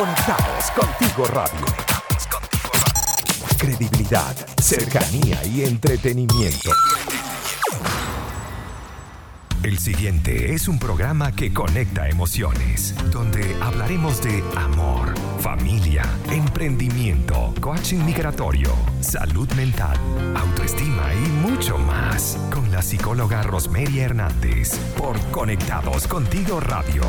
Conectados contigo radio. Credibilidad, cercanía y entretenimiento. El siguiente es un programa que conecta emociones, donde hablaremos de amor, familia, emprendimiento, coaching migratorio, salud mental, autoestima y mucho más, con la psicóloga Rosmeria Hernández, por Conectados Contigo Radio.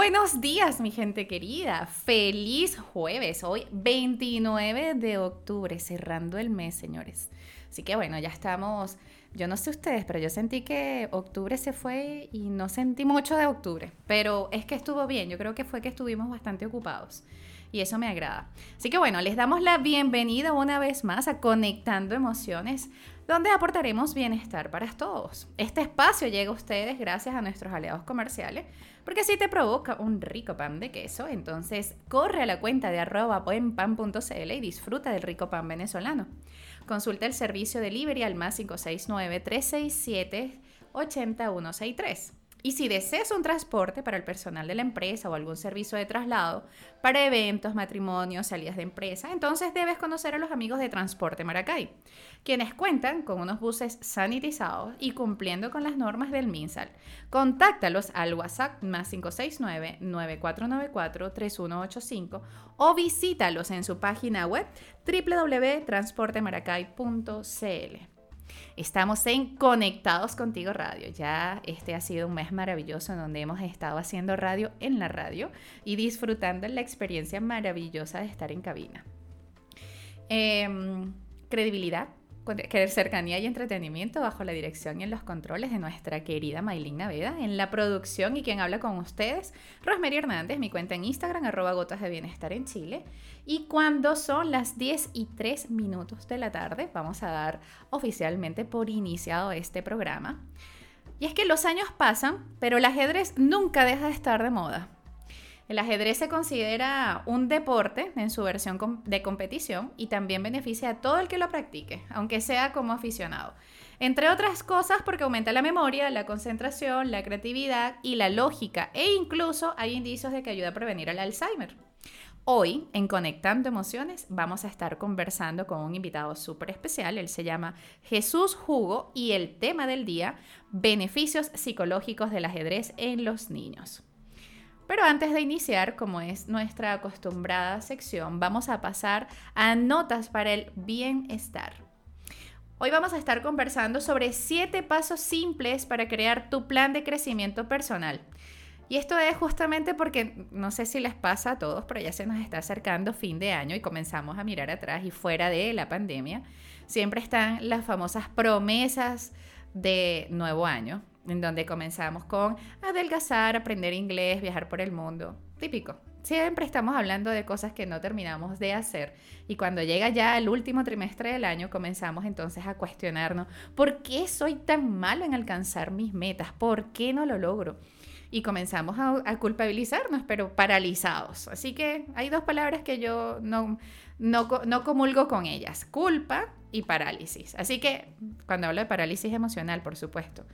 Buenos días, mi gente querida. Feliz jueves. Hoy 29 de octubre, cerrando el mes, señores. Así que bueno, ya estamos. Yo no sé ustedes, pero yo sentí que octubre se fue y no sentí mucho de octubre. Pero es que estuvo bien. Yo creo que fue que estuvimos bastante ocupados. Y eso me agrada. Así que bueno, les damos la bienvenida una vez más a Conectando Emociones donde aportaremos bienestar para todos. Este espacio llega a ustedes gracias a nuestros aliados comerciales, porque si te provoca un rico pan de queso, entonces corre a la cuenta de arroba buenpan.cl y disfruta del rico pan venezolano. Consulta el servicio delivery al más 569 367 8163. Y si deseas un transporte para el personal de la empresa o algún servicio de traslado para eventos, matrimonios, salidas de empresa, entonces debes conocer a los amigos de Transporte Maracay, quienes cuentan con unos buses sanitizados y cumpliendo con las normas del MinSal. Contáctalos al WhatsApp más 569-9494-3185 o visítalos en su página web www.transportemaracay.cl. Estamos en Conectados Contigo Radio. Ya este ha sido un mes maravilloso en donde hemos estado haciendo radio en la radio y disfrutando la experiencia maravillosa de estar en cabina. Em, credibilidad, cercanía y entretenimiento bajo la dirección y en los controles de nuestra querida Maylin Naveda, en la producción y quien habla con ustedes, Rosemary Hernández, mi cuenta en Instagram, arroba gotas de bienestar en Chile. Y cuando son las 10 y 3 minutos de la tarde, vamos a dar oficialmente por iniciado este programa. Y es que los años pasan, pero el ajedrez nunca deja de estar de moda. El ajedrez se considera un deporte en su versión de competición y también beneficia a todo el que lo practique, aunque sea como aficionado. Entre otras cosas porque aumenta la memoria, la concentración, la creatividad y la lógica e incluso hay indicios de que ayuda a prevenir el Alzheimer. Hoy, en Conectando Emociones, vamos a estar conversando con un invitado súper especial. Él se llama Jesús Hugo y el tema del día, beneficios psicológicos del ajedrez en los niños. Pero antes de iniciar, como es nuestra acostumbrada sección, vamos a pasar a notas para el bienestar. Hoy vamos a estar conversando sobre siete pasos simples para crear tu plan de crecimiento personal. Y esto es justamente porque no sé si les pasa a todos, pero ya se nos está acercando fin de año y comenzamos a mirar atrás y fuera de la pandemia, siempre están las famosas promesas de nuevo año, en donde comenzamos con adelgazar, aprender inglés, viajar por el mundo. Típico. Siempre estamos hablando de cosas que no terminamos de hacer y cuando llega ya el último trimestre del año comenzamos entonces a cuestionarnos, ¿por qué soy tan malo en alcanzar mis metas? ¿Por qué no lo logro? Y comenzamos a, culpabilizarnos, pero paralizados. Así que hay dos palabras que yo no, no, no comulgo con ellas, culpa y parálisis. Así que cuando hablo de parálisis emocional, por supuesto,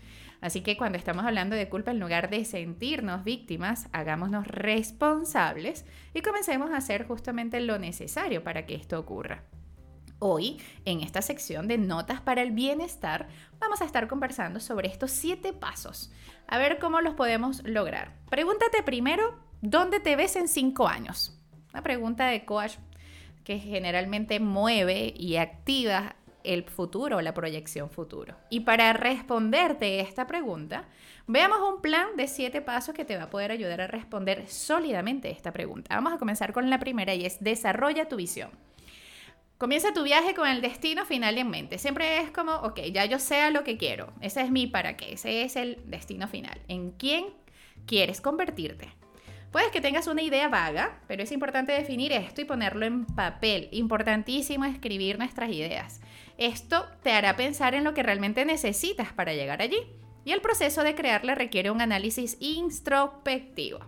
Así que cuando estamos hablando de culpa, en lugar de sentirnos víctimas, hagámonos responsables y comencemos a hacer justamente lo necesario para que esto ocurra. Hoy, en esta sección de Notas para el Bienestar, vamos a estar conversando sobre estos siete pasos. A ver cómo los podemos lograr. Pregúntate primero, ¿dónde te ves en cinco años? Una pregunta de coach que generalmente mueve y activa el futuro, la proyección futuro. Y para responderte esta pregunta, veamos un plan de siete pasos que te va a poder ayudar a responder sólidamente esta pregunta. Vamos a comenzar con la primera y es desarrolla tu visión. Comienza tu viaje con el destino final en mente. Siempre es como, ok, ya yo sé lo que quiero. Ese es mi para qué. Ese es el destino final. ¿En quién quieres convertirte? Puedes que tengas una idea vaga, pero es importante definir esto y ponerlo en papel. Importantísimo escribir nuestras ideas. Esto te hará pensar en lo que realmente necesitas para llegar allí. Y el proceso de crearla requiere un análisis introspectivo.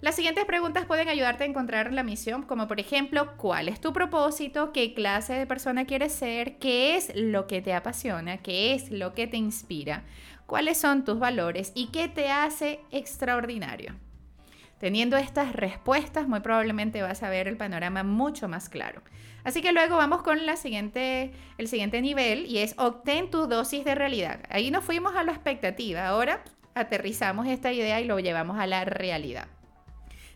Las siguientes preguntas pueden ayudarte a encontrar la misión, como por ejemplo, ¿cuál es tu propósito? ¿Qué clase de persona quieres ser? ¿Qué es lo que te apasiona? ¿Qué es lo que te inspira? ¿Cuáles son tus valores? ¿Y qué te hace extraordinario? Teniendo estas respuestas, muy probablemente vas a ver el panorama mucho más claro. Así que luego vamos con el siguiente nivel y es obtén tu dosis de realidad. Ahí nos fuimos a la expectativa, ahora aterrizamos esta idea y lo llevamos a la realidad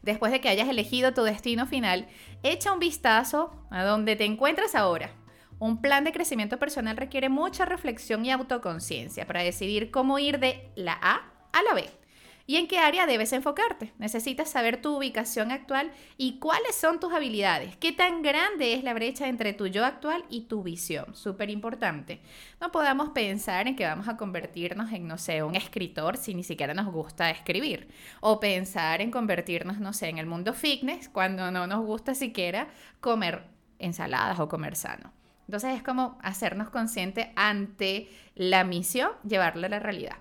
después de que hayas elegido tu destino final, echa un vistazo a donde te encuentras ahora. Un plan de crecimiento personal requiere mucha reflexión y autoconciencia para decidir cómo ir de la A a la B y en qué área debes enfocarte. Necesitas saber tu ubicación actual y cuáles son tus habilidades. Qué tan grande es la brecha entre tu yo actual y tu visión. Súper importante. No podamos pensar en que vamos a convertirnos en, no sé, un escritor si ni siquiera nos gusta escribir. O pensar en convertirnos, no sé, en el mundo fitness cuando no nos gusta siquiera comer ensaladas o comer sano. Entonces es como hacernos conscientes ante la misión, llevarla a la realidad.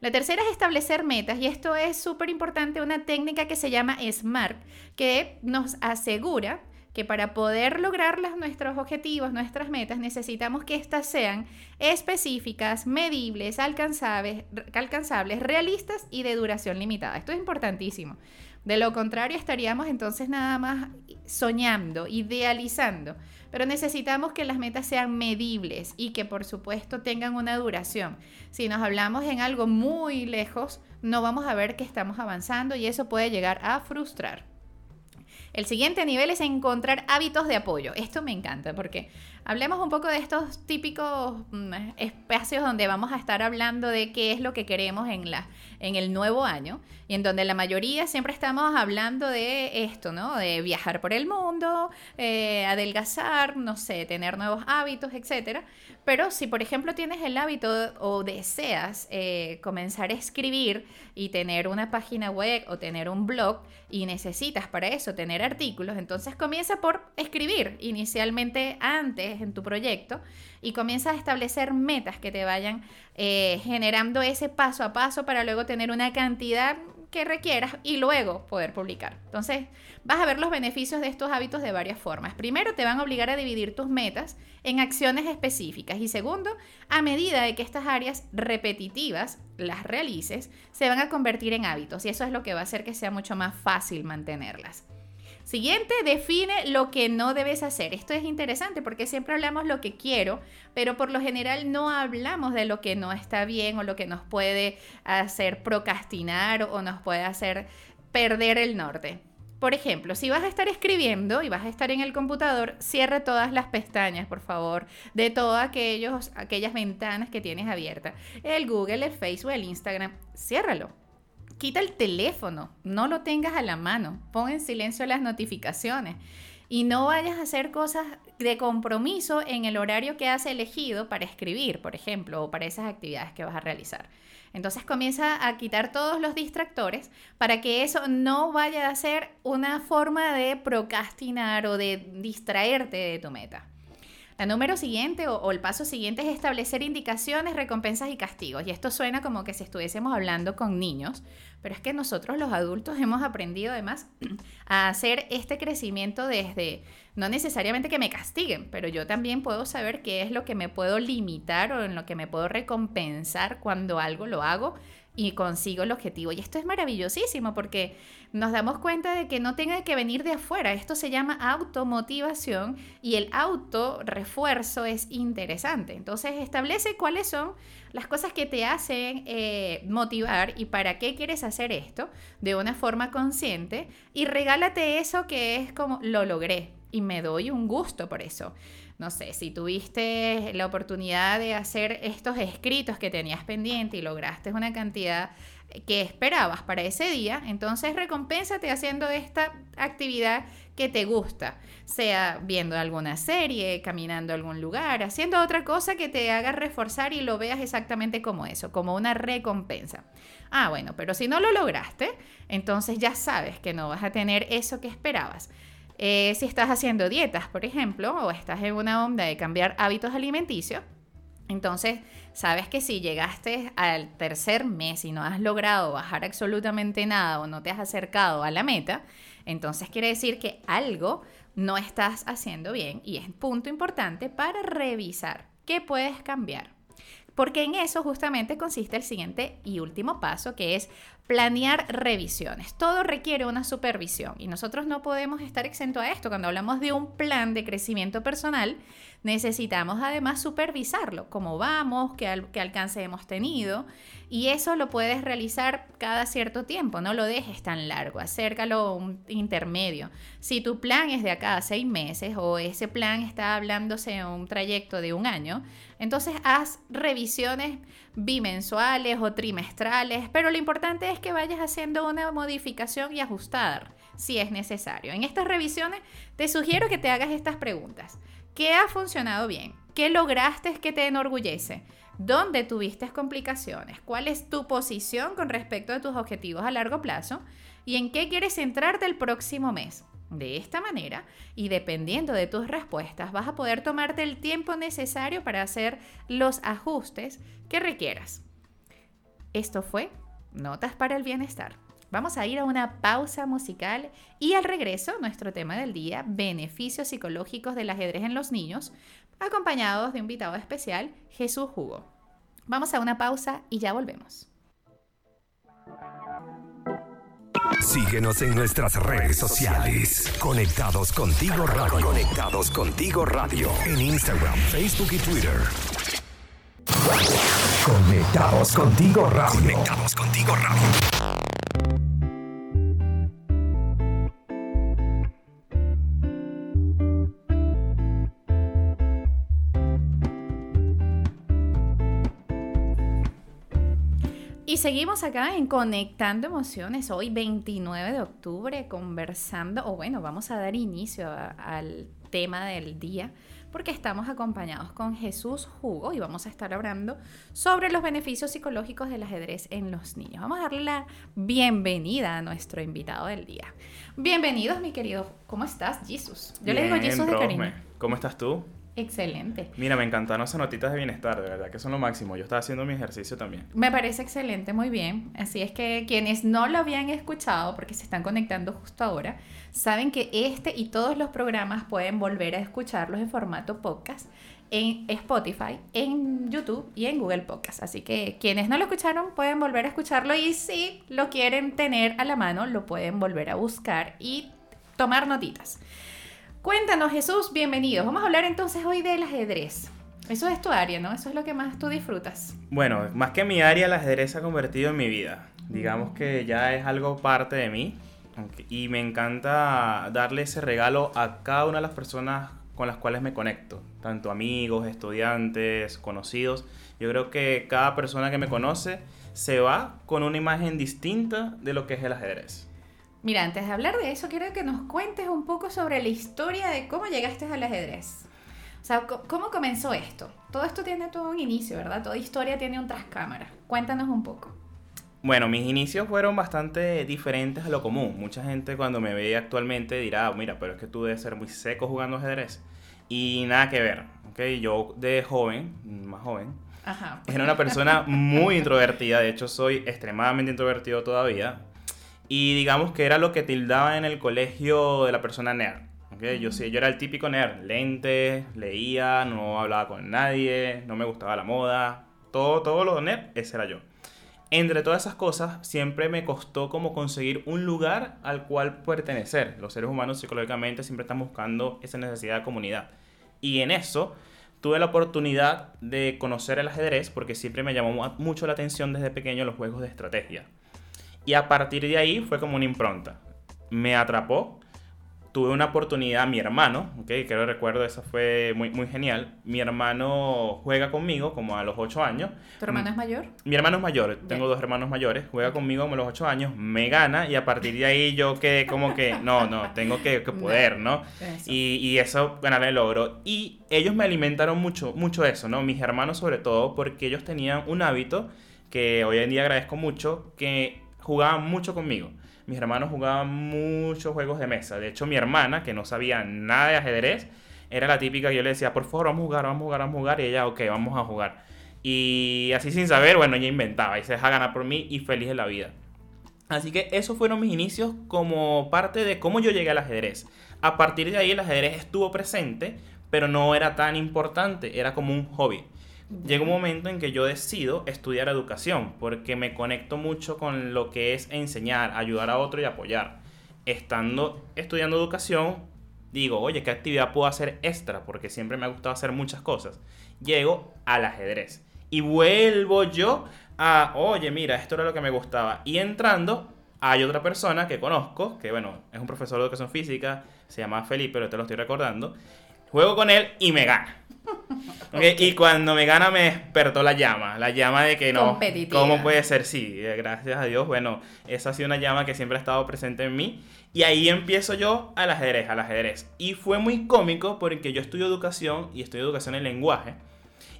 La tercera es establecer metas y esto es súper importante, una técnica que se llama SMART, que nos asegura que para poder lograr nuestros objetivos, nuestras metas, necesitamos que éstas sean específicas, medibles, alcanzables, alcanzables, realistas y de duración limitada. Esto es importantísimo. De lo contrario, estaríamos entonces nada más soñando, idealizando pero necesitamos que las metas sean medibles y que por supuesto tengan una duración. Si nos hablamos en algo muy lejos, no vamos a ver que estamos avanzando y eso puede llegar a frustrar. El siguiente nivel es encontrar hábitos de apoyo. Esto me encanta porque hablemos un poco de estos típicos mm, espacios donde vamos a estar hablando de qué es lo que queremos en, la, en el nuevo año y en donde la mayoría siempre estamos hablando de esto, ¿no? De viajar por el mundo, eh, adelgazar, no sé, tener nuevos hábitos, etcétera. Pero si, por ejemplo, tienes el hábito o deseas eh, comenzar a escribir y tener una página web o tener un blog y necesitas para eso tener artículos, entonces comienza por escribir inicialmente antes en tu proyecto y comienza a establecer metas que te vayan eh, generando ese paso a paso para luego tener una cantidad que requieras y luego poder publicar. Entonces, vas a ver los beneficios de estos hábitos de varias formas. Primero, te van a obligar a dividir tus metas en acciones específicas y segundo, a medida de que estas áreas repetitivas las realices, se van a convertir en hábitos y eso es lo que va a hacer que sea mucho más fácil mantenerlas. Siguiente, define lo que no debes hacer. Esto es interesante porque siempre hablamos lo que quiero, pero por lo general no hablamos de lo que no está bien o lo que nos puede hacer procrastinar o nos puede hacer perder el norte. Por ejemplo, si vas a estar escribiendo y vas a estar en el computador, cierra todas las pestañas, por favor, de todas aquellas ventanas que tienes abiertas. El Google, el Facebook, el Instagram, ciérralo quita el teléfono, no lo tengas a la mano, pon en silencio las notificaciones y no vayas a hacer cosas de compromiso en el horario que has elegido para escribir, por ejemplo, o para esas actividades que vas a realizar. Entonces comienza a quitar todos los distractores para que eso no vaya a ser una forma de procrastinar o de distraerte de tu meta. La número siguiente o, el paso siguiente es establecer indicaciones, recompensas y castigos. Y esto suena como que si estuviésemos hablando con niños, pero es que nosotros los adultos hemos aprendido además a hacer este crecimiento desde, no necesariamente que me castiguen, pero yo también puedo saber qué es lo que me puedo limitar o en lo que me puedo recompensar cuando algo lo hago y consigo el objetivo. Y esto es maravillosísimo porque nos damos cuenta de que no tenga que venir de afuera. Esto se llama automotivación y el auto refuerzo es interesante. Entonces establece cuáles son las cosas que te hacen eh, motivar y para qué quieres hacer esto de una forma consciente y regálate eso que es como lo logré y me doy un gusto por eso no sé, si tuviste la oportunidad de hacer estos escritos que tenías pendiente y lograste una cantidad que esperabas para ese día, entonces recompénsate haciendo esta actividad que te gusta, sea viendo alguna serie, caminando a algún lugar, haciendo otra cosa que te haga reforzar y lo veas exactamente como eso, como una recompensa. Ah, bueno, pero si no lo lograste, entonces ya sabes que no vas a tener eso que esperabas. Eh, si estás haciendo dietas, por ejemplo, o estás en una onda de cambiar hábitos alimenticios, Entonces, sabes que si llegaste al tercer mes y no has logrado bajar absolutamente nada o no te has acercado a la meta, entonces quiere decir que algo no estás haciendo bien y es punto importante para revisar qué puedes cambiar. Porque en eso justamente consiste el siguiente y último paso, que es planear revisiones. Todo requiere una supervisión y nosotros no podemos estar exento a esto. Cuando hablamos de un plan de crecimiento personal, necesitamos además supervisarlo, cómo vamos, qué, alcance hemos tenido. Y eso lo puedes realizar cada cierto tiempo, no lo dejes tan largo, acércalo a un intermedio. Si tu plan es de acá a seis meses o ese plan está hablándose de un trayecto de un año, entonces haz revisiones bimensuales o trimestrales, pero lo importante es que vayas haciendo una modificación y ajustar si es necesario. En estas revisiones te sugiero que te hagas estas preguntas. ¿Qué ha funcionado bien? ¿Qué lograste que te enorgullece? ¿Dónde tuviste complicaciones? ¿Cuál es tu posición con respecto a tus objetivos a largo plazo? ¿Y en qué quieres centrarte el próximo mes? De esta manera, y dependiendo de tus respuestas, vas a poder tomarte el tiempo necesario para hacer los ajustes que requieras. Esto fue Notas para el Bienestar. Vamos a ir a una pausa musical y al regreso nuestro tema del día, beneficios psicológicos del ajedrez en los niños, acompañados de un invitado especial, Jesús Hugo. Vamos a una pausa y ya volvemos. Síguenos en nuestras redes sociales. Conectados contigo radio. Conectados contigo radio. En Instagram, Facebook y Twitter. Conectados contigo radio. Conectados contigo radio. Seguimos acá en Conectando Emociones, hoy 29 de octubre, conversando, o bueno, vamos a dar inicio al tema del día, porque estamos acompañados con Jesús Hugo y vamos a estar hablando sobre los beneficios psicológicos del ajedrez en los niños. Vamos a darle la bienvenida a nuestro invitado del día. Bienvenidos, mi querido. ¿Cómo estás, Jesús? Yo le digo Jesús de cariño. ¿Cómo estás tú? Excelente. Mira, me encantaron esas notitas de bienestar, de verdad, que son lo máximo. Yo estaba haciendo mi ejercicio también. Me parece excelente, muy bien. Así es que quienes no lo habían escuchado, porque se están conectando justo ahora, saben que este y todos los programas pueden volver a escucharlos en formato podcast en Spotify, en YouTube y en Google Podcast. Así que quienes no lo escucharon pueden volver a escucharlo y si lo quieren tener a la mano, lo pueden volver a buscar y tomar notitas. Cuéntanos, Jesús, bienvenidos. Vamos a hablar entonces hoy del ajedrez. Eso es tu área, ¿no? Eso es lo que más tú disfrutas. Bueno, más que mi área, el ajedrez se ha convertido en mi vida. Digamos que ya es algo parte de mí. Y me encanta darle ese regalo a cada una de las personas con las cuales me conecto. Tanto amigos, estudiantes, conocidos. Yo creo que cada persona que me conoce se va con una imagen distinta de lo que es el ajedrez. Mira, antes de hablar de eso, quiero que nos cuentes un poco sobre la historia de cómo llegaste al ajedrez. O sea, ¿cómo comenzó esto? Todo esto tiene todo un inicio, ¿verdad? Toda historia tiene un trascámara. Cuéntanos un poco. Bueno, mis inicios fueron bastante diferentes a lo común. Mucha gente cuando me ve actualmente dirá, mira, pero es que tú debes ser muy seco jugando ajedrez. Y nada que ver, ¿ok? Yo de joven, más joven, era una persona muy introvertida. De hecho, soy extremadamente introvertido todavía. Y digamos que era lo que tildaba en el colegio de la persona nerd. ¿okay? Yo, sí, yo era el típico nerd, lente, leía, no hablaba con nadie, no me gustaba la moda, todo, todo lo nerd, ese era yo. Entre todas esas cosas, siempre me costó como conseguir un lugar al cual pertenecer. Los seres humanos psicológicamente siempre están buscando esa necesidad de comunidad. Y en eso tuve la oportunidad de conocer el ajedrez porque siempre me llamó mucho la atención desde pequeño los juegos de estrategia. Y a partir de ahí fue como una impronta. Me atrapó. Tuve una oportunidad, mi hermano, okay, que lo recuerdo, eso fue muy, muy genial. Mi hermano juega conmigo como a los 8 años. ¿Tu hermano es mayor? Mi hermano es mayor, tengo dos hermanos mayores. Juega conmigo como a los 8 años, me gana y a partir de ahí yo quedé como que, no, no, tengo que, poder, ¿no? Y, y, eso ganar el logro. Y ellos me alimentaron mucho, mucho eso, ¿no? Mis hermanos sobre todo, porque ellos tenían un hábito que hoy en día agradezco mucho, que jugaban mucho conmigo. Mis hermanos jugaban muchos juegos de mesa. De hecho, mi hermana, que no sabía nada de ajedrez, era la típica que yo le decía, por favor, vamos a jugar, vamos a jugar, vamos a jugar. Y ella, ok, vamos a jugar. Y así sin saber, bueno, ella inventaba y se deja ganar por mí y feliz de la vida. Así que esos fueron mis inicios como parte de cómo yo llegué al ajedrez. A partir de ahí el ajedrez estuvo presente, pero no era tan importante, era como un hobby. Llega un momento en que yo decido estudiar educación, porque me conecto mucho con lo que es enseñar, ayudar a otro y apoyar. Estando estudiando educación, digo, oye, ¿qué actividad puedo hacer extra? Porque siempre me ha gustado hacer muchas cosas. Llego al ajedrez y vuelvo yo a, oye, mira, esto era lo que me gustaba. Y entrando, hay otra persona que conozco, que bueno, es un profesor de educación física, se llama Felipe, pero te lo estoy recordando. Juego con él y me gana. Y cuando me gana me despertó la llama, la llama de que no, ¿cómo puede ser? Sí, eh, gracias a Dios, bueno, esa ha sido una llama que siempre ha estado presente en mí. Y ahí empiezo yo al ajedrez, al ajedrez. Y fue muy cómico porque yo estudio educación y estudio educación en lenguaje.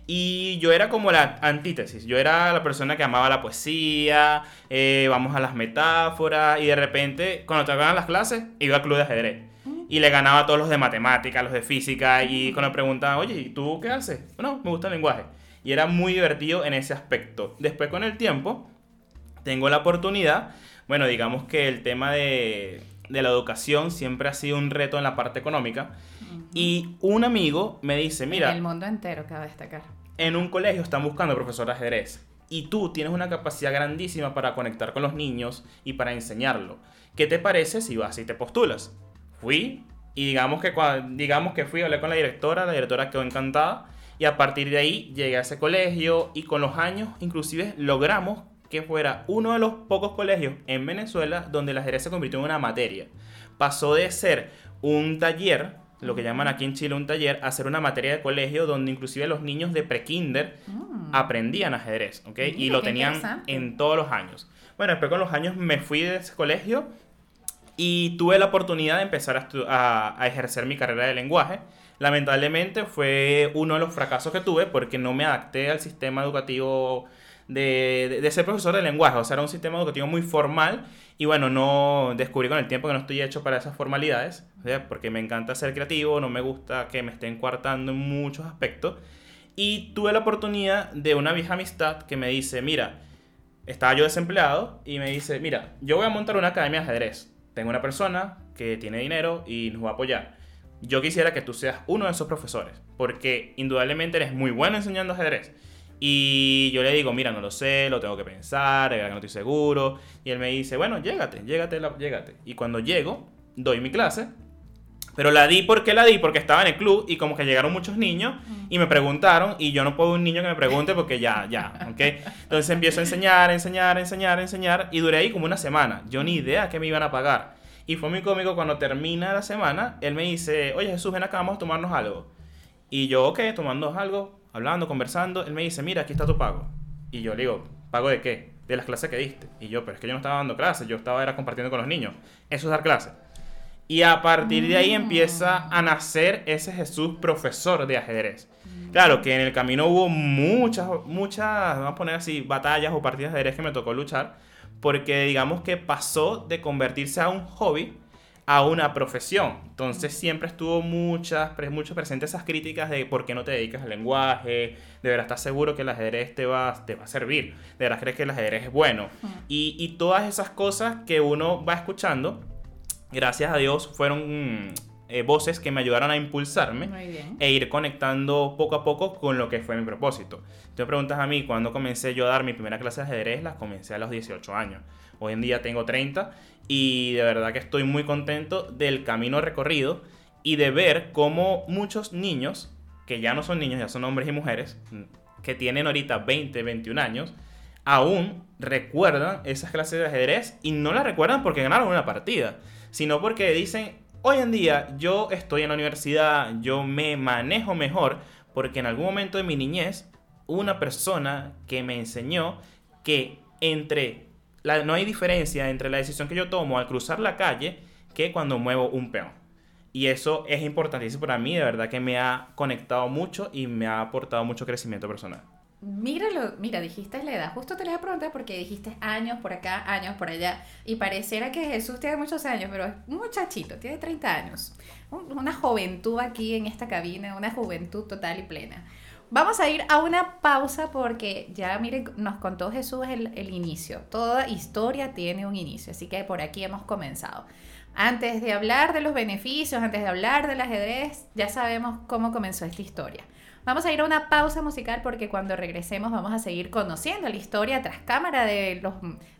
Y yo era como la antítesis. Yo era la persona que amaba la poesía, eh, vamos a las metáforas, y de repente, cuando tocaban las clases, iba al club de ajedrez. Y le ganaba a todos los de matemáticas, los de física, y cuando me preguntaban, oye, ¿y tú qué haces? Bueno, me gusta el lenguaje. Y era muy divertido en ese aspecto. Después, con el tiempo, tengo la oportunidad, bueno, digamos que el tema de, de la educación siempre ha sido un reto en la parte económica. Y un amigo me dice, mira... En el mundo entero, cabe destacar. En un colegio están buscando profesor de ajedrez. Y tú tienes una capacidad grandísima para conectar con los niños y para enseñarlo. ¿Qué te parece si vas y te postulas? Fui y digamos que, digamos que fui, hablé con la directora, la directora quedó encantada. Y a partir de ahí llegué a ese colegio y con los años inclusive logramos que fuera uno de los pocos colegios en Venezuela donde el ajedrez se convirtió en una materia. Pasó de ser un taller, lo que llaman aquí en Chile un taller, a ser una materia de colegio donde inclusive los niños de prekinder mm. aprendían ajedrez, ¿ok? y lo tenían en todos los años. Bueno, después con los años me fui de ese colegio y tuve la oportunidad de empezar a, a ejercer mi carrera de lenguaje. Lamentablemente fue uno de los fracasos que tuve porque no me adapté al sistema educativo de, ser profesor de lenguaje. O sea, era un sistema educativo muy formal y bueno, no descubrí con el tiempo que no estoy hecho para esas formalidades, porque me encanta ser creativo, no me gusta que me estén coartando en muchos aspectos. Y tuve la oportunidad de una vieja amistad que me dice, mira, estaba yo desempleado y me dice, mira, yo voy a montar una academia de ajedrez. Tengo una persona que tiene dinero y nos va a apoyar. Yo quisiera que tú seas uno de esos profesores, porque indudablemente eres muy bueno enseñando ajedrez y yo le digo, mira, no lo sé, lo tengo que pensar, no estoy seguro. Y él me dice, bueno, llégate, llégate, llégate. Y cuando llego, doy mi clase. Pero la di porque la di, porque estaba en el club y como que llegaron muchos niños y me preguntaron y yo no puedo un niño que me pregunte porque ya, ya, ¿ok? Entonces empiezo a enseñar, enseñar, enseñar, enseñar y duré ahí como una semana. Yo ni idea que me iban a pagar. Y fue muy cómico cuando termina la semana, él me dice, oye Jesús, ven acá, vamos a tomarnos algo. Y yo, ok, tomando algo, hablando, conversando, él me dice, mira, aquí está tu pago. Y yo le digo, ¿pago de qué? De las clases que diste. Y yo, pero es que yo no estaba dando clases, yo estaba era compartiendo con los niños. Eso es dar clases. Y a partir de ahí empieza a nacer ese Jesús profesor de ajedrez. Claro que en el camino hubo muchas, muchas, vamos a poner así, batallas o partidas de ajedrez que me tocó luchar, porque digamos que pasó de convertirse a un hobby a una profesión. Entonces siempre estuvo muchas, mucho presente esas críticas de por qué no te dedicas al lenguaje, de verdad estás seguro que el ajedrez te va, te va a servir, de verdad crees que el ajedrez es bueno. Y, y, todas esas cosas que uno va escuchando, gracias a Dios, fueron eh, voces que me ayudaron a impulsarme e ir conectando poco a poco con lo que fue mi propósito. Te preguntas a mí, ¿cuándo comencé yo a dar mi primera clase de ajedrez? Las comencé a los 18 años. Hoy en día tengo 30 y de verdad que estoy muy contento del camino recorrido y de ver cómo muchos niños, que ya no son niños, ya son hombres y mujeres, que tienen ahorita 20, 21 años, aún recuerdan esas clases de ajedrez y no las recuerdan porque ganaron una partida, sino porque dicen, hoy en día yo estoy en la universidad, yo me manejo mejor porque en algún momento de mi niñez, una persona que me enseñó que entre no hay diferencia entre la decisión que yo tomo al cruzar la calle que cuando muevo un peón. Y eso es importantísimo para mí, de verdad que me ha conectado mucho y me ha aportado mucho crecimiento personal. Míralo, mira, dijiste la edad. Justo te la preguntar porque dijiste años por acá, años por allá. Y pareciera que Jesús tiene muchos años, pero es muchachito, tiene 30 años. Una juventud aquí en esta cabina, una juventud total y plena. Vamos a ir a una pausa porque ya, miren, nos contó Jesús el, el inicio. Toda historia tiene un inicio, así que por aquí hemos comenzado. Antes de hablar de los beneficios, antes de hablar del ajedrez, ya sabemos cómo comenzó esta historia. Vamos a ir a una pausa musical porque cuando regresemos vamos a seguir conociendo la historia tras cámara de los,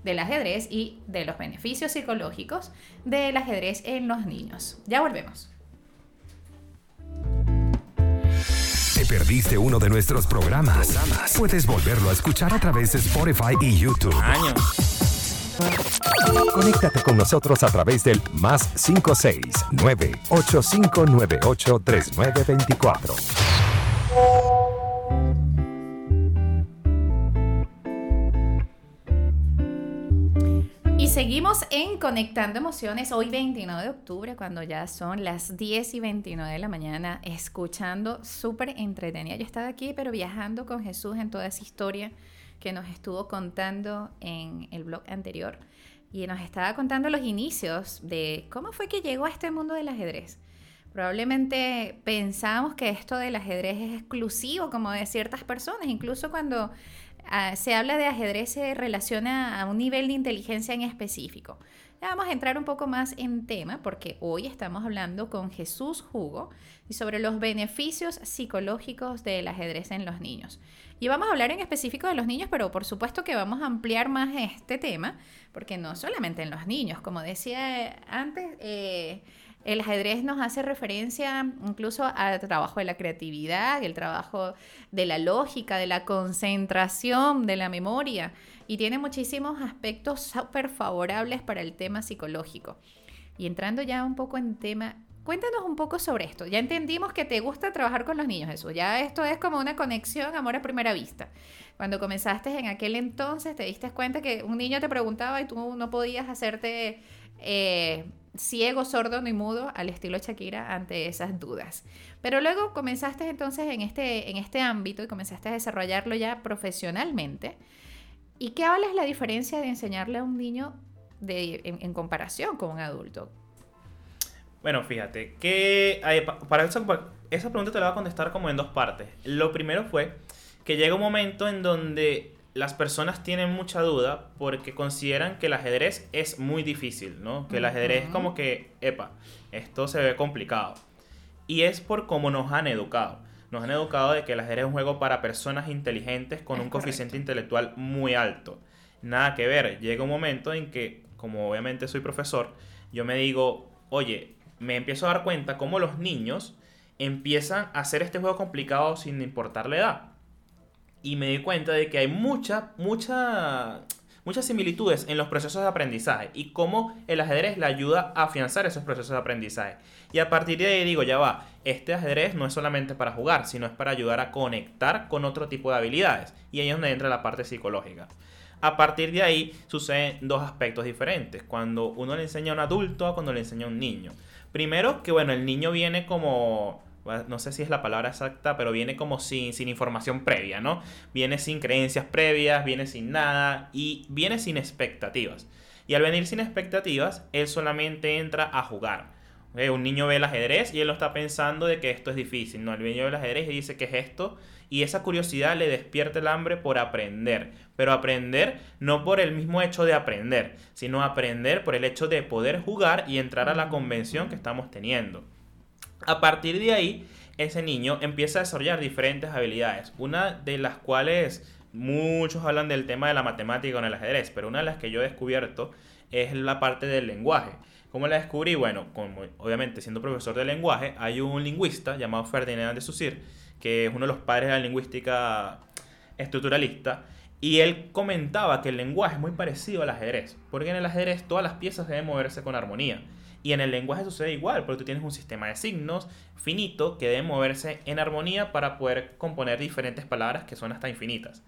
del ajedrez y de los beneficios psicológicos del ajedrez en los niños. Ya volvemos. ¿Te perdiste uno de nuestros programas? Puedes volverlo a escuchar a través de Spotify y YouTube. Conéctate con nosotros a través del más 569 8598 3924. Seguimos en Conectando Emociones hoy 29 de octubre cuando ya son las 10 y 29 de la mañana escuchando súper entretenida. Yo estaba aquí pero viajando con Jesús en toda esa historia que nos estuvo contando en el blog anterior y nos estaba contando los inicios de cómo fue que llegó a este mundo del ajedrez. Probablemente pensamos que esto del ajedrez es exclusivo como de ciertas personas, incluso cuando ah, se habla de ajedrez se relaciona a un nivel de inteligencia en específico. Ya vamos a entrar un poco más en tema porque hoy estamos hablando con Jesús Hugo y sobre los beneficios psicológicos del ajedrez en los niños. Y vamos a hablar en específico de los niños, pero por supuesto que vamos a ampliar más este tema, porque no solamente en los niños, como decía antes, eh, el ajedrez nos hace referencia incluso al trabajo de la creatividad, el trabajo de la lógica, de la concentración, de la memoria, y tiene muchísimos aspectos súper favorables para el tema psicológico. Y entrando ya un poco en tema Cuéntanos un poco sobre esto. Ya entendimos que te gusta trabajar con los niños, eso. Ya esto es como una conexión, amor a primera vista. Cuando comenzaste en aquel entonces, te diste cuenta que un niño te preguntaba y tú no podías hacerte eh, ciego, sordo ni mudo al estilo Shakira ante esas dudas. Pero luego comenzaste entonces en este, en este ámbito y comenzaste a desarrollarlo ya profesionalmente. ¿Y qué hablas la diferencia de enseñarle a un niño de, en comparación con un adulto? Bueno, fíjate, que para esa, esa pregunta te la voy a contestar como en dos partes. Lo primero fue que llega un momento en donde las personas tienen mucha duda porque consideran que el ajedrez es muy difícil, ¿no? Que el ajedrez es como que, epa, esto se ve complicado. Y es por cómo nos han educado. Nos han educado de que el ajedrez es un juego para personas inteligentes con un coeficiente intelectual muy alto. Nada que ver. Llega un momento en que, como obviamente soy profesor, yo me digo, oye, me empiezo a dar cuenta cómo los niños empiezan a hacer este juego complicado sin importar la edad. Y me di cuenta de que hay mucha, mucha, muchas similitudes en los procesos de aprendizaje y cómo el ajedrez le ayuda a afianzar esos procesos de aprendizaje. Y a partir de ahí digo, ya va, este ajedrez no es solamente para jugar, sino es para ayudar a conectar con otro tipo de habilidades. Y ahí es donde entra la parte psicológica. A partir de ahí suceden dos aspectos diferentes, cuando uno le enseña a un adulto a cuando le enseña a un niño. Primero, que bueno, el niño viene como no sé si es la palabra exacta, pero viene como sin, sin información previa, ¿no? Viene sin creencias previas, viene sin nada y viene sin expectativas. Y al venir sin expectativas, él solamente entra a jugar. Un niño ve el ajedrez y él lo está pensando de que esto es difícil, ¿no? El niño ve el ajedrez y dice que es esto y esa curiosidad le despierta el hambre por aprender. Pero aprender no por el mismo hecho de aprender, sino aprender por el hecho de poder jugar y entrar a la convención que estamos teniendo. A partir de ahí, ese niño empieza a desarrollar diferentes habilidades, una de las cuales muchos hablan del tema de la matemática en el ajedrez, pero una de las que yo he descubierto es la parte del lenguaje. ¿Cómo la descubrí? Bueno, como, obviamente siendo profesor de lenguaje, hay un lingüista llamado Ferdinand de Saussure, que es uno de los padres de la lingüística estructuralista, y él comentaba que el lenguaje es muy parecido al ajedrez, porque en el ajedrez todas las piezas deben moverse con armonía. Y en el lenguaje sucede igual, porque tú tienes un sistema de signos finito que debe moverse en armonía para poder componer diferentes palabras que son hasta infinitas.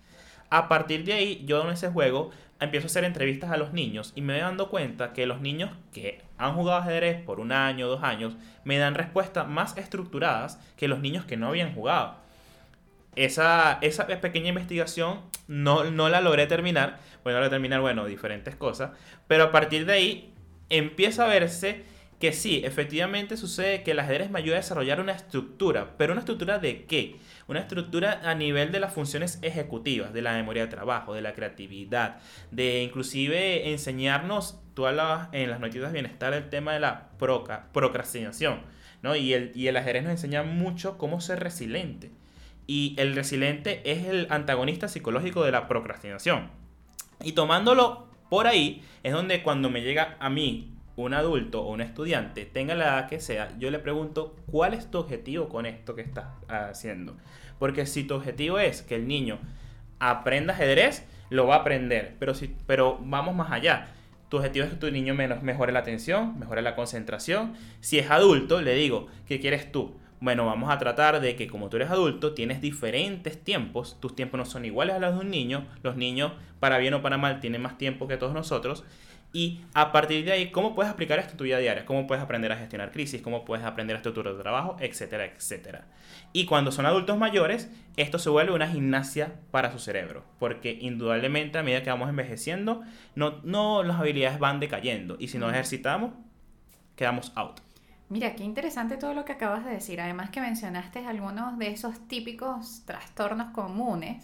A partir de ahí, yo en ese juego empiezo a hacer entrevistas a los niños y me voy dando cuenta que los niños que han jugado ajedrez por un año, dos años, me dan respuestas más estructuradas que los niños que no habían jugado. esa, esa pequeña investigación no, no la logré terminar. Bueno, logré terminar, bueno, diferentes cosas. Pero a partir de ahí empieza a verse que sí, efectivamente sucede que el ajedrez me ayuda a desarrollar una estructura. ¿Pero una estructura de qué? Una estructura a nivel de las funciones ejecutivas, de la memoria de trabajo, de la creatividad, de inclusive enseñarnos, tú hablabas en las noticias de bienestar, el tema de la procrastinación, ¿no? Y el, y el ajedrez nos enseña mucho cómo ser resiliente. Y el resiliente es el antagonista psicológico de la procrastinación. Y tomándolo por ahí, es donde cuando me llega a mí un adulto o un estudiante, tenga la edad que sea, yo le pregunto, ¿cuál es tu objetivo con esto que estás haciendo? Porque si tu objetivo es que el niño aprenda ajedrez, lo va a aprender, pero, si, pero vamos más allá. Tu objetivo es que tu niño menos, mejore la atención, mejore la concentración. Si es adulto, le digo, ¿qué quieres tú? Bueno, vamos a tratar de que como tú eres adulto, tienes diferentes tiempos, tus tiempos no son iguales a los de un niño, los niños, para bien o para mal, tienen más tiempo que todos nosotros, y a partir de ahí, ¿cómo puedes aplicar esto en tu vida diaria? ¿Cómo puedes aprender a gestionar crisis? ¿Cómo puedes aprender a estructurar tu trabajo? Etcétera, etcétera. Y cuando son adultos mayores, esto se vuelve una gimnasia para su cerebro. Porque indudablemente a medida que vamos envejeciendo, no, no las habilidades van decayendo. Y si no ejercitamos, quedamos out. Mira, qué interesante todo lo que acabas de decir. Además que mencionaste algunos de esos típicos trastornos comunes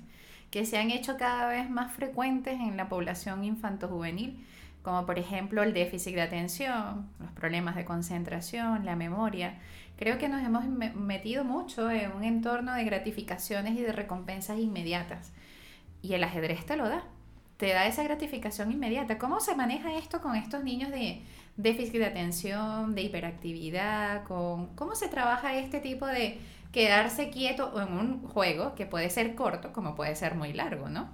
que se han hecho cada vez más frecuentes en la población infanto-juvenil como por ejemplo el déficit de atención, los problemas de concentración, la memoria. Creo que nos hemos metido mucho en un entorno de gratificaciones y de recompensas inmediatas. Y el ajedrez te lo da, te da esa gratificación inmediata. ¿Cómo se maneja esto con estos niños de déficit de atención, de hiperactividad? Con, ¿Cómo se trabaja este tipo de quedarse quieto en un juego que puede ser corto como puede ser muy largo, ¿no?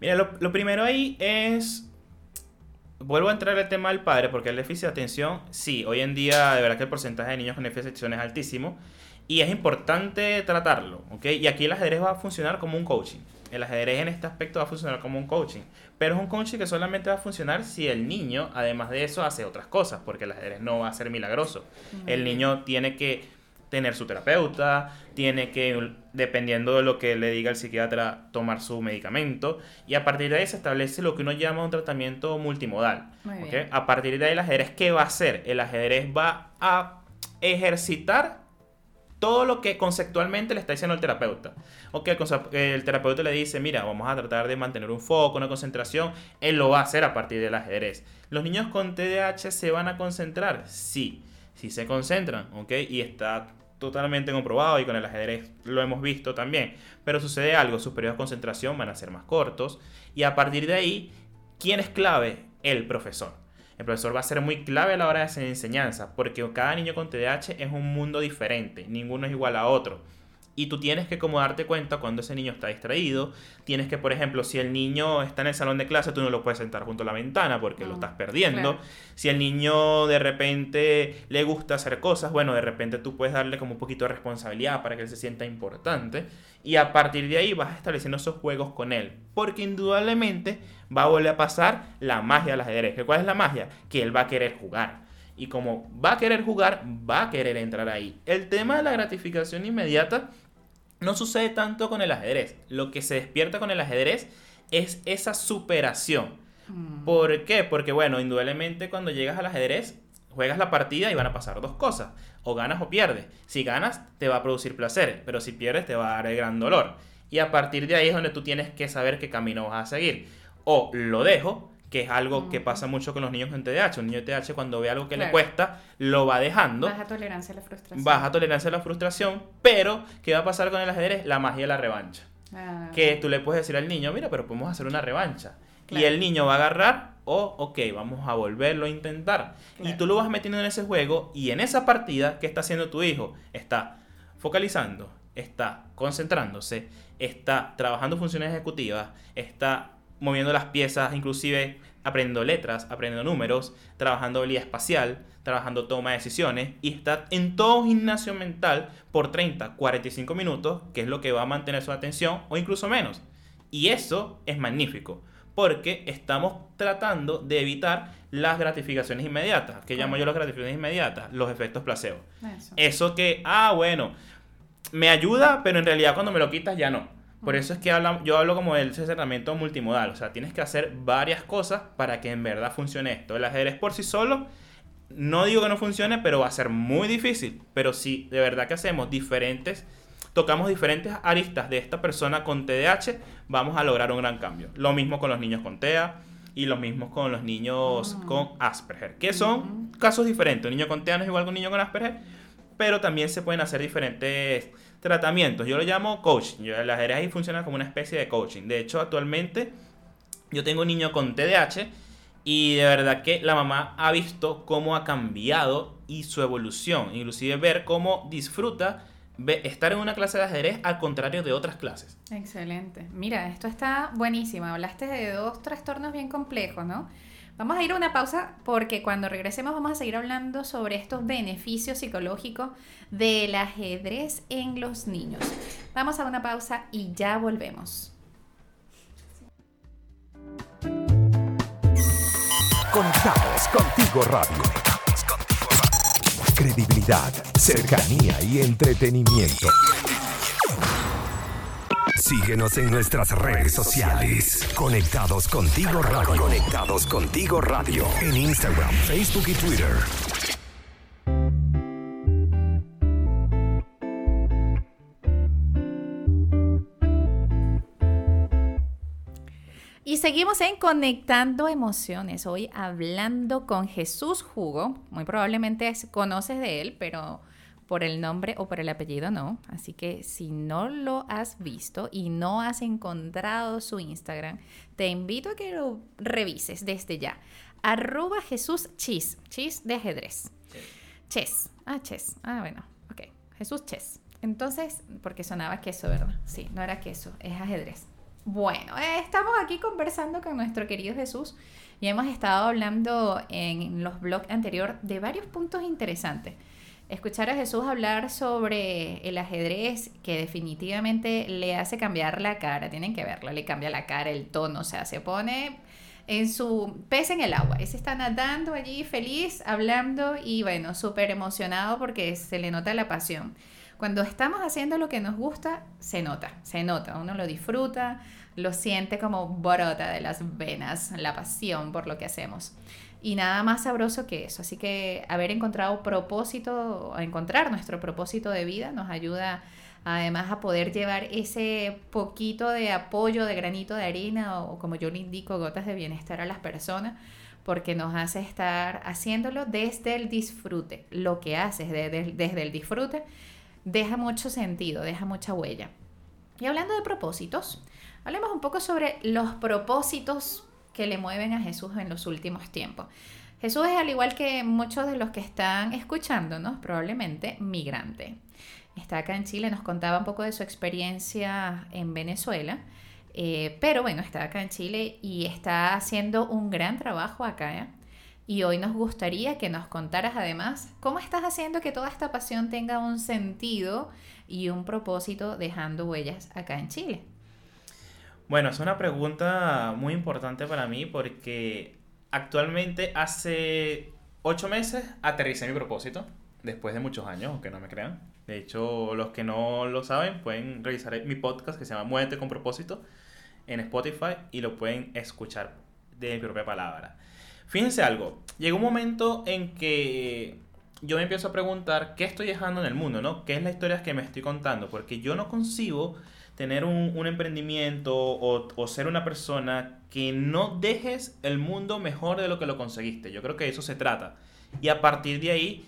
Mira, lo, lo primero ahí es Vuelvo a entrar al tema del padre, porque el déficit de atención, sí, hoy en día de verdad que el porcentaje de niños con déficit de atención es altísimo y es importante tratarlo, ¿ok? Y aquí el ajedrez va a funcionar como un coaching. El ajedrez en este aspecto va a funcionar como un coaching, pero es un coaching que solamente va a funcionar si el niño, además de eso, hace otras cosas, porque el ajedrez no va a ser milagroso. El niño tiene que tener su terapeuta, tiene que, dependiendo de lo que le diga el psiquiatra, tomar su medicamento. Y a partir de ahí se establece lo que uno llama un tratamiento multimodal. A partir de ahí el ajedrez, ¿qué va a hacer? El ajedrez va a ejercitar todo lo que conceptualmente le está diciendo el terapeuta. Ok, el, terapeuta le dice, mira, vamos a tratar de mantener un foco, una concentración. Él lo va a hacer a partir del ajedrez. ¿Los niños con TDAH se van a concentrar? Sí, sí se concentran, ¿ok? Y está totalmente comprobado y con el ajedrez lo hemos visto también. Pero sucede algo, sus periodos de concentración van a ser más cortos y a partir de ahí, ¿quién es clave? El profesor. El profesor va a ser muy clave a la hora de hacer enseñanza porque cada niño con TDAH es un mundo diferente, ninguno es igual a otro. Y tú tienes que como darte cuenta cuando ese niño está distraído. Tienes que, por ejemplo, si el niño está en el salón de clase, tú no lo puedes sentar junto a la ventana porque lo estás perdiendo. Si el niño de repente le gusta hacer cosas, bueno, de repente tú puedes darle como un poquito de responsabilidad para que él se sienta importante. Y a partir de ahí vas estableciendo esos juegos con él. Porque indudablemente va a volver a pasar la magia del ajedrez. ¿Cuál es la magia? Que él va a querer jugar. Y como va a querer jugar, va a querer entrar ahí. El tema de la gratificación inmediata no sucede tanto con el ajedrez. Lo que se despierta con el ajedrez es esa superación. Mm. ¿Por qué? Porque, bueno, indudablemente cuando llegas al ajedrez, juegas la partida y van a pasar dos cosas. O ganas o pierdes. Si ganas, te va a producir placer, pero si pierdes, te va a dar el gran dolor. Y a partir de ahí es donde tú tienes que saber qué camino vas a seguir. O lo dejo, que es algo que pasa mucho con los niños en TDAH. Un niño de TDAH cuando ve algo que le cuesta, lo va dejando. Baja tolerancia a la frustración. Baja tolerancia a la frustración, pero ¿qué va a pasar con el ajedrez? La magia de la revancha. Ah. Que tú le puedes decir al niño, mira, pero podemos hacer una revancha. Y el niño va a agarrar, o, ok, vamos a volverlo a intentar. Y tú lo vas metiendo en ese juego y en esa partida, ¿qué está haciendo tu hijo? Está focalizando, está concentrándose, está trabajando funciones ejecutivas, está moviendo las piezas, inclusive aprendiendo letras, aprendiendo números, trabajando habilidad espacial, trabajando toma de decisiones y está en todo gimnasio mental por 30, 45 minutos, que es lo que va a mantener su atención o incluso menos. Y eso es magnífico, porque estamos tratando de evitar las gratificaciones inmediatas, que llamo yo las gratificaciones inmediatas, los efectos placebo. Eso. eso que, ah, bueno, me ayuda, pero en realidad cuando me lo quitas ya no. Por eso es que yo hablo como del acercamiento multimodal. O sea, tienes que hacer varias cosas para que en verdad funcione esto. El ajedrez por sí solo, no digo que no funcione, pero va a ser muy difícil. Pero si de verdad que hacemos diferentes, tocamos diferentes aristas de esta persona con TDAH, vamos a lograr un gran cambio. Lo mismo con los niños con TEA y lo mismo con los niños ah. con Asperger, que son casos diferentes. Un niño con TEA no es igual que un niño con Asperger, pero también se pueden hacer diferentes tratamientos. Yo lo llamo coaching. El ajedrez funciona como una especie de coaching. De hecho, actualmente yo tengo un niño con TDAH y de verdad que la mamá ha visto cómo ha cambiado y su evolución. Inclusive ver cómo disfruta estar en una clase de ajedrez al contrario de otras clases. Excelente. Mira, esto está buenísimo. Hablaste de dos trastornos bien complejos, ¿no? Vamos a ir a una pausa porque cuando regresemos vamos a seguir hablando sobre estos beneficios psicológicos del ajedrez en los niños. Vamos a una pausa y ya volvemos. Conectados contigo radio. Credibilidad, cercanía y entretenimiento. Síguenos en nuestras redes sociales. Conectados contigo radio. Conectados contigo radio. En Instagram, Facebook y Twitter. Y seguimos en Conectando Emociones. Hoy hablando con Jesús Jugo. Muy probablemente conoces de él, pero por el nombre o por el apellido, no. Así que si no lo has visto y no has encontrado su Instagram, te invito a que lo revises desde ya. Arroba Jesús Chis, Chis de ajedrez. Chess. Ah, Chess. Ah, bueno, ok. Jesús Chess. Entonces, porque sonaba queso, ¿verdad? Sí, no era queso, es ajedrez. Bueno, eh, estamos aquí conversando con nuestro querido Jesús y hemos estado hablando en los blogs anteriores de varios puntos interesantes escuchar a Jesús hablar sobre el ajedrez, que definitivamente le hace cambiar la cara, tienen que verlo, le cambia la cara, el tono, o sea, se pone en su pez en el agua, ese está nadando allí feliz, hablando y bueno, súper emocionado porque se le nota la pasión. Cuando estamos haciendo lo que nos gusta, se nota, se nota, uno lo disfruta, lo siente como brota de las venas, la pasión por lo que hacemos. Y nada más sabroso que eso. Así que haber encontrado propósito, encontrar nuestro propósito de vida nos ayuda además a poder llevar ese poquito de apoyo, de granito de arena o como yo le indico, gotas de bienestar a las personas, porque nos hace estar haciéndolo desde el disfrute. Lo que haces desde, desde el disfrute deja mucho sentido, deja mucha huella. Y hablando de propósitos, hablemos un poco sobre los propósitos que le mueven a Jesús en los últimos tiempos. Jesús es al igual que muchos de los que están escuchándonos, probablemente migrante. Está acá en Chile, nos contaba un poco de su experiencia en Venezuela, eh, pero bueno, está acá en Chile y está haciendo un gran trabajo acá. ¿eh? Y hoy nos gustaría que nos contaras además cómo estás haciendo que toda esta pasión tenga un sentido y un propósito dejando huellas acá en Chile. Bueno, es una pregunta muy importante para mí porque actualmente hace ocho meses aterricé mi propósito, después de muchos años, aunque no me crean. De hecho, los que no lo saben pueden revisar mi podcast que se llama Muévete con propósito en Spotify y lo pueden escuchar de mi propia palabra. Fíjense algo, llegó un momento en que yo me empiezo a preguntar qué estoy dejando en el mundo, ¿no? ¿Qué es la historia que me estoy contando? Porque yo no concibo tener un, emprendimiento o, ser una persona que no dejes el mundo mejor de lo que lo conseguiste. Yo creo que eso se trata. Y a partir de ahí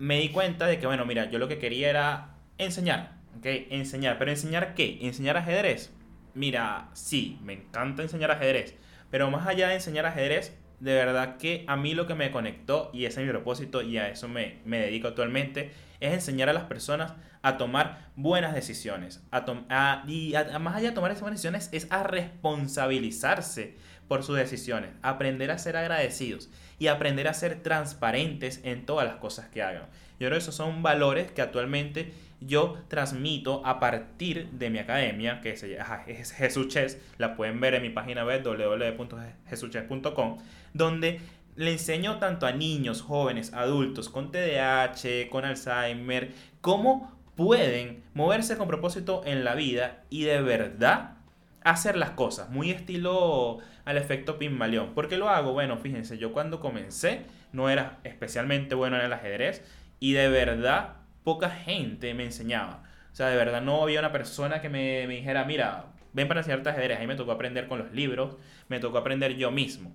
me di cuenta de que, bueno, mira, yo lo que quería era enseñar, ¿ok? Enseñar. ¿Pero enseñar qué? ¿Enseñar ajedrez? Mira, sí, me encanta enseñar ajedrez. Pero más allá de enseñar ajedrez, de verdad que a mí lo que me conectó, y ese es mi propósito, y a eso me, me dedico actualmente, es enseñar a las personas a tomar buenas decisiones. A y más allá de tomar esas buenas decisiones, es a responsabilizarse por sus decisiones, aprender a ser agradecidos y aprender a ser transparentes en todas las cosas que hagan. Yo creo que esos son valores que actualmente yo transmito a partir de mi academia, que es Jesús Chess, la pueden ver en mi página web www.jesuches.com, donde le enseño tanto a niños, jóvenes, adultos con TDAH, con Alzheimer, cómo pueden moverse con propósito en la vida y de verdad hacer las cosas, muy estilo al efecto Pygmalion. ¿Por qué lo hago? Bueno, fíjense, yo cuando comencé no era especialmente bueno en el ajedrez y de verdad poca gente me enseñaba. O sea, de verdad no había una persona que me, me dijera, mira, ven para enseñarte ajedrez. Ahí me tocó aprender con los libros, me tocó aprender yo mismo.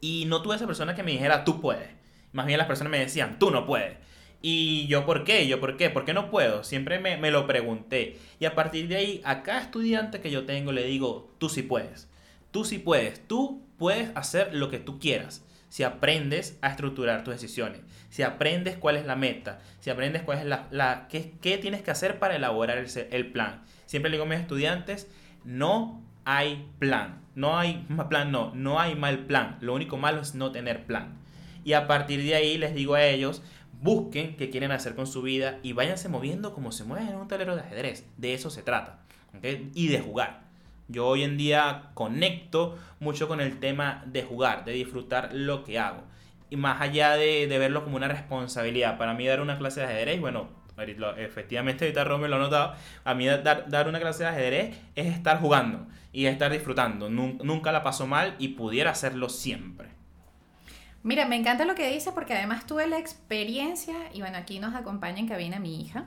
Y no tuve esa persona que me dijera, tú puedes. Más bien las personas me decían, tú no puedes. Y yo, ¿por qué? Yo, ¿por qué? ¿Por qué no puedo? Siempre me, me, lo pregunté. Y a partir de ahí, a cada estudiante que yo tengo le digo, tú sí puedes. Tú sí puedes. Tú puedes hacer lo que tú quieras. Si aprendes a estructurar tus decisiones. Si aprendes cuál es la meta. Si aprendes cuál es la... la qué, qué, tienes que hacer para elaborar el, el plan. Siempre le digo a mis estudiantes, no hay plan. No hay plan, no. No hay mal plan. Lo único malo es no tener plan. Y a partir de ahí les digo a ellos, busquen qué quieren hacer con su vida y váyanse moviendo como se mueven en un tablero de ajedrez. De eso se trata. ¿okay? Y de jugar. Yo hoy en día conecto mucho con el tema de jugar, de disfrutar lo que hago. Y más allá de, de verlo como una responsabilidad. Para mí dar una clase de ajedrez, bueno, efectivamente ahorita Romeo lo ha notado, a mí dar, dar, una clase de ajedrez es estar jugando y estar disfrutando. Nunca, la paso mal y pudiera hacerlo siempre. Mira, me encanta lo que dice porque además tuve la experiencia, y bueno, aquí nos acompaña en cabina mi hija,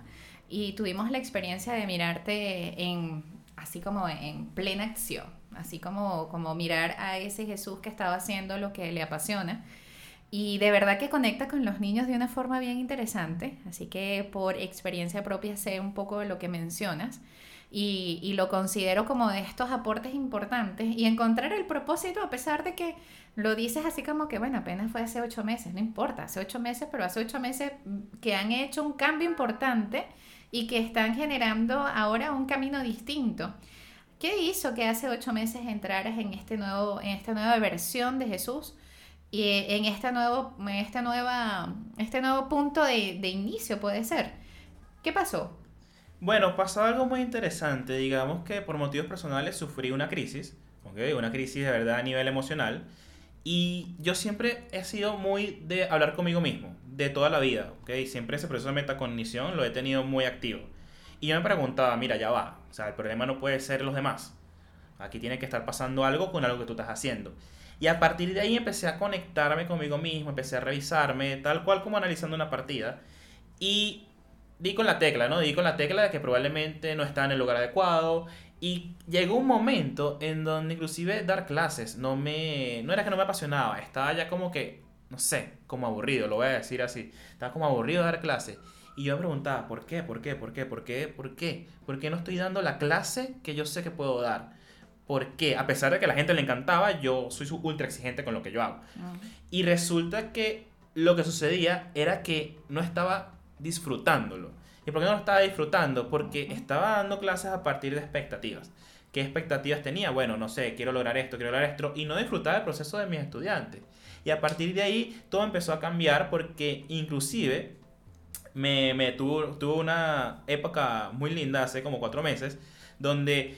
y tuvimos la experiencia de mirarte en, así como en plena acción, así como, como mirar a ese Jesús que estaba haciendo lo que le apasiona. Y de verdad que conecta con los niños de una forma bien interesante, así que por experiencia propia sé un poco de lo que mencionas y, y, lo considero como de estos aportes importantes y encontrar el propósito a pesar de que lo dices así como que, bueno, apenas fue hace ocho meses, no importa, hace ocho meses, pero hace ocho meses que han hecho un cambio importante y que están generando ahora un camino distinto. ¿Qué hizo que hace ocho meses entraras en, este nuevo, en esta nueva versión de Jesús? Y en este nuevo, en esta nueva, este nuevo punto de, de, inicio puede ser. ¿Qué pasó? Bueno, pasó algo muy interesante. Digamos que por motivos personales sufrí una crisis, ¿okay? una crisis de verdad a nivel emocional. Y yo siempre he sido muy de hablar conmigo mismo, de toda la vida. ¿okay? Siempre ese proceso de metacognición lo he tenido muy activo. Y yo me preguntaba, mira, ya va. O sea, el problema no puede ser los demás. Aquí tiene que estar pasando algo con algo que tú estás haciendo. Y a partir de ahí empecé a conectarme conmigo mismo, empecé a revisarme, tal cual como analizando una partida. Y di con la tecla, ¿no? Di con la tecla de que probablemente no estaba en el lugar adecuado. Y llegó un momento en donde inclusive dar clases no me... No era que no me apasionaba, estaba ya como que, no sé, como aburrido, lo voy a decir así. Estaba como aburrido dar clases. Y yo me preguntaba, ¿por qué? ¿Por qué? ¿Por qué? ¿Por qué? ¿Por qué? ¿Por qué no estoy dando la clase que yo sé que puedo dar? ¿Por qué? A pesar de que a la gente le encantaba, yo soy ultra exigente con lo que yo hago. Y resulta que lo que sucedía era que no estaba disfrutándolo. ¿Y por qué no lo estaba disfrutando? Porque estaba dando clases a partir de expectativas. ¿Qué expectativas tenía? Bueno, no sé, quiero lograr esto, quiero lograr esto, y no disfrutaba el proceso de mis estudiantes. Y a partir de ahí todo empezó a cambiar porque inclusive me, me tuvo, tuvo una época muy linda hace como cuatro meses, donde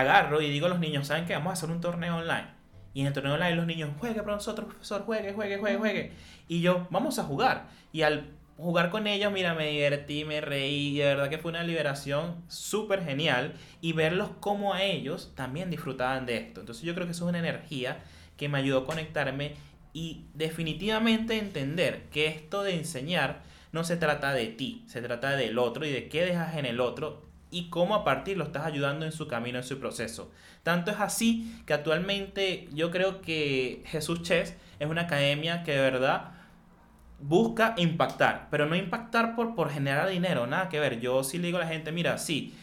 agarro y digo a los niños, ¿saben qué? Vamos a hacer un torneo online. Y en el torneo online los niños, juegue para nosotros, profesor, juegue, juegue, juegue, juegue. Y yo, vamos a jugar. Y al jugar con ellos, mira, me divertí, me reí, de verdad que fue una liberación súper genial y verlos como a ellos también disfrutaban de esto. Entonces yo creo que eso es una energía que me ayudó a conectarme y definitivamente entender que esto de enseñar no se trata de ti, se trata del otro y de qué dejas en el otro y cómo a partir lo estás ayudando en su camino, en su proceso. Tanto es así que actualmente yo creo que Jesús Chess es una academia que de verdad busca impactar, pero no impactar por, por generar dinero, nada que ver. Yo sí le digo a la gente, mira, sí,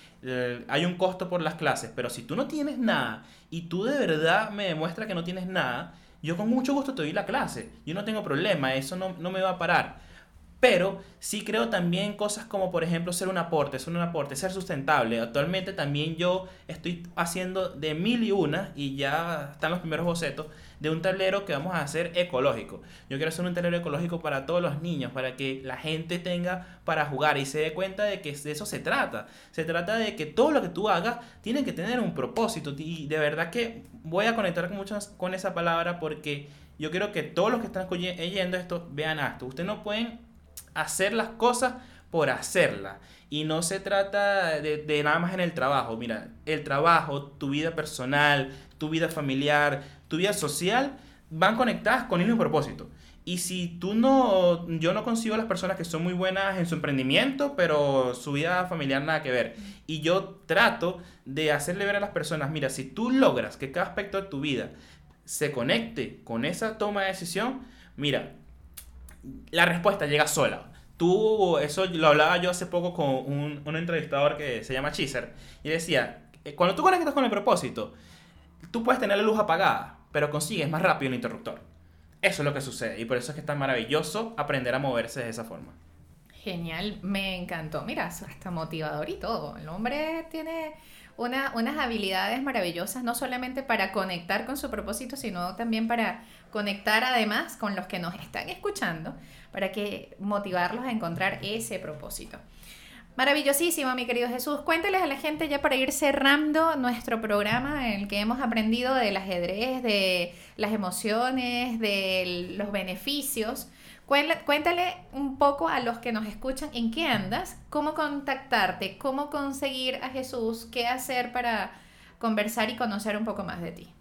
hay un costo por las clases, pero si tú no tienes nada y tú de verdad me demuestras que no tienes nada, yo con mucho gusto te doy la clase. Yo no tengo problema, eso no, no me va a parar. Pero sí creo también cosas como, por ejemplo, ser un aporte, ser un aporte, ser sustentable. Actualmente también yo estoy haciendo de mil y una, y ya están los primeros bocetos, de un tablero que vamos a hacer ecológico. Yo quiero hacer un tablero ecológico para todos los niños, para que la gente tenga para jugar y se dé cuenta de que de eso se trata. Se trata de que todo lo que tú hagas tiene que tener un propósito. Y de verdad que voy a conectar con, muchas, con esa palabra porque yo quiero que todos los que están oyendo esto vean esto. Ustedes no pueden hacer las cosas por hacerla. Y no se trata de, de, nada más en el trabajo. Mira, el trabajo, tu vida personal, tu vida familiar, tu vida social, van conectadas con el mismo propósito. Y si tú no, yo no consigo las personas que son muy buenas en su emprendimiento, pero su vida familiar nada que ver. Y yo trato de hacerle ver a las personas, mira, si tú logras que cada aspecto de tu vida se conecte con esa toma de decisión, mira, la respuesta llega sola. Tú, eso lo hablaba yo hace poco con un, un entrevistador que se llama Chiser, y decía, eh, cuando tú conectas con el propósito, tú puedes tener la luz apagada, pero consigues más rápido el interruptor. Eso es lo que sucede, y por eso es que es tan maravilloso aprender a moverse de esa forma. Genial, me encantó. Mira, hasta motivador y todo. El hombre tiene unas habilidades maravillosas, no solamente para conectar con su propósito, sino también para conectar además con los que nos están escuchando, para que motivarlos a encontrar ese propósito. Maravillosísimo, mi querido Jesús. Cuénteles a la gente ya para ir cerrando nuestro programa en el que hemos aprendido del ajedrez, de las emociones, de los beneficios Cuéntale un poco a los que nos escuchan en qué andas, cómo contactarte, cómo conseguir a Jesús, qué hacer para conversar y conocer un poco más de ti.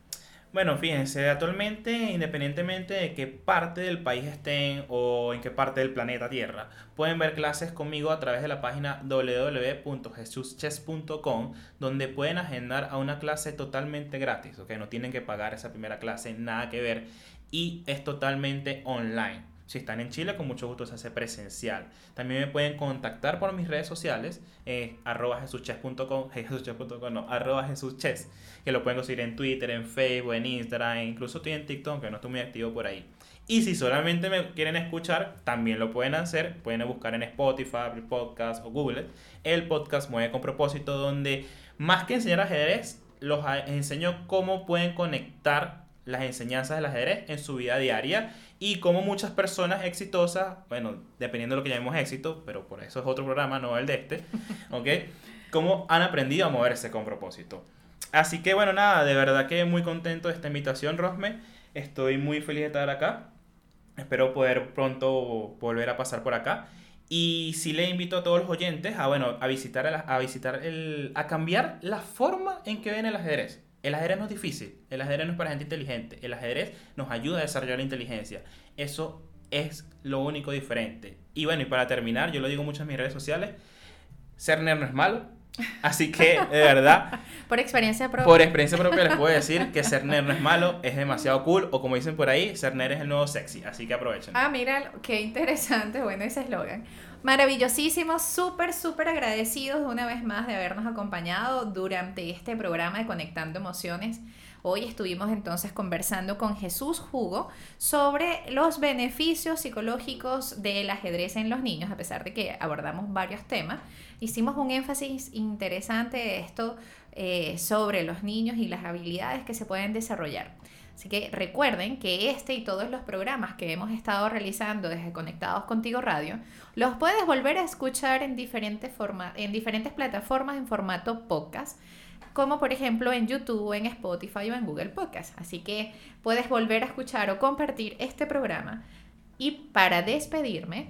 Bueno, fíjense, actualmente, independientemente de qué parte del país estén o en qué parte del planeta Tierra, pueden ver clases conmigo a través de la página www.jesuschess.com, donde pueden agendar a una clase totalmente gratis, ¿ok? No tienen que pagar esa primera clase, nada que ver, y es totalmente online. Si están en Chile, con mucho gusto se hace presencial. También me pueden contactar por mis redes sociales, eh, arroba jesuches.com, no, arroba jesuches, que lo pueden conseguir en Twitter, en Facebook, en Instagram, incluso estoy en TikTok, que no estoy muy activo por ahí. Y si solamente me quieren escuchar, también lo pueden hacer. Pueden buscar en Spotify, Podcast o Google el podcast Mueve con propósito, donde más que enseñar ajedrez, los enseño cómo pueden conectar las enseñanzas del ajedrez en su vida diaria y como muchas personas exitosas, bueno, dependiendo de lo que llamemos éxito, pero por eso es otro programa, no el de este, ¿ok? Cómo han aprendido a moverse con propósito. Así que bueno, nada, de verdad que muy contento de esta invitación, Rosme. Estoy muy feliz de estar acá. Espero poder pronto volver a pasar por acá. Y sí le invito a todos los oyentes a, bueno, a visitar, a, visitar el, a cambiar la forma en que ven el ajedrez. El ajedrez no es difícil, el ajedrez no es para gente inteligente, el ajedrez nos ayuda a desarrollar la inteligencia. Eso es lo único diferente. Y bueno, y para terminar, yo lo digo mucho en mis redes sociales, ser nerd no es malo. Así que, de verdad. por experiencia propia. Por experiencia propia les puedo decir que ser nerd no es malo, es demasiado cool. O como dicen por ahí, ser nerd es el nuevo sexy. Así que aprovechen. Ah, mira, qué interesante. Bueno, ese eslogan. Maravillosísimo, súper, súper agradecidos una vez más de habernos acompañado durante este programa de Conectando Emociones. Hoy estuvimos entonces conversando con Jesús Jugo sobre los beneficios psicológicos del ajedrez en los niños, a pesar de que abordamos varios temas. Hicimos un énfasis interesante de esto eh, sobre los niños y las habilidades que se pueden desarrollar. Así que recuerden que este y todos los programas que hemos estado realizando desde Conectados Contigo Radio, los puedes volver a escuchar en diferentes, en diferentes plataformas en formato podcast, como por ejemplo en YouTube, en Spotify o en Google Podcast. Así que puedes volver a escuchar o compartir este programa. Y para despedirme,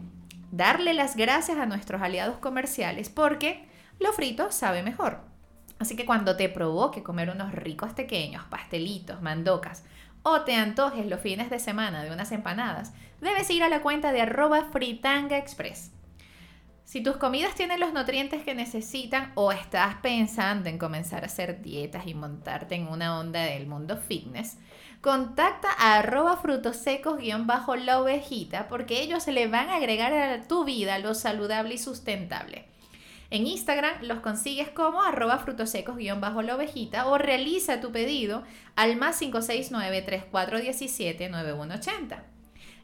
darle las gracias a nuestros aliados comerciales porque lo frito sabe mejor. Así que cuando te provoque comer unos ricos pequeños, pastelitos, mandocas o te antojes los fines de semana de unas empanadas, debes ir a la cuenta de arroba fritanga express. Si tus comidas tienen los nutrientes que necesitan o estás pensando en comenzar a hacer dietas y montarte en una onda del mundo fitness, contacta a arroba frutosecos-la porque ellos se le van a agregar a tu vida lo saludable y sustentable. En Instagram los consigues como arroba frutosecos-la o realiza tu pedido al más 569-3417-9180.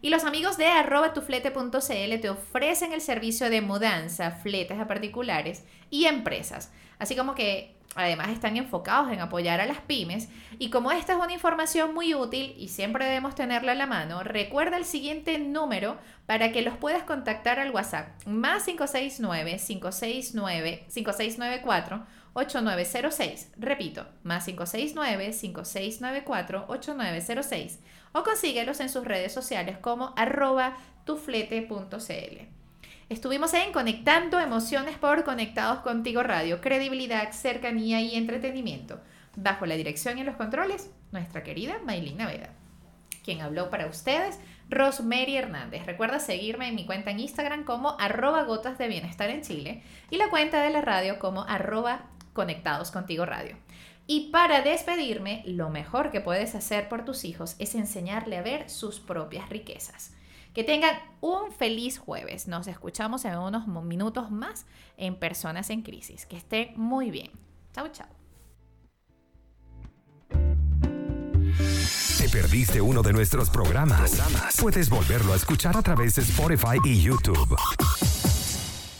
Y los amigos de arroba tuflete.cl te ofrecen el servicio de mudanza, fletes a particulares y empresas. Así como que Además están enfocados en apoyar a las pymes y como esta es una información muy útil y siempre debemos tenerla a la mano, recuerda el siguiente número para que los puedas contactar al WhatsApp más 569 569 5694 8906. Repito, más 569 5694 8906 o consíguelos en sus redes sociales como arroba tuflete.cl. Estuvimos en Conectando Emociones por Conectados Contigo Radio, credibilidad, cercanía y entretenimiento. Bajo la dirección y los controles, nuestra querida Maylin Naveda. Quien habló para ustedes, Rosemary Hernández. Recuerda seguirme en mi cuenta en Instagram como arroba gotas de bienestar en Chile y la cuenta de la radio como arroba conectados contigo radio. Y para despedirme, lo mejor que puedes hacer por tus hijos es enseñarle a ver sus propias riquezas. Que tengan un feliz jueves. Nos escuchamos en unos minutos más en Personas en Crisis. Que estén muy bien. Chao, chao. ¿Te perdiste uno de nuestros programas? Puedes volverlo a escuchar a través de Spotify y YouTube.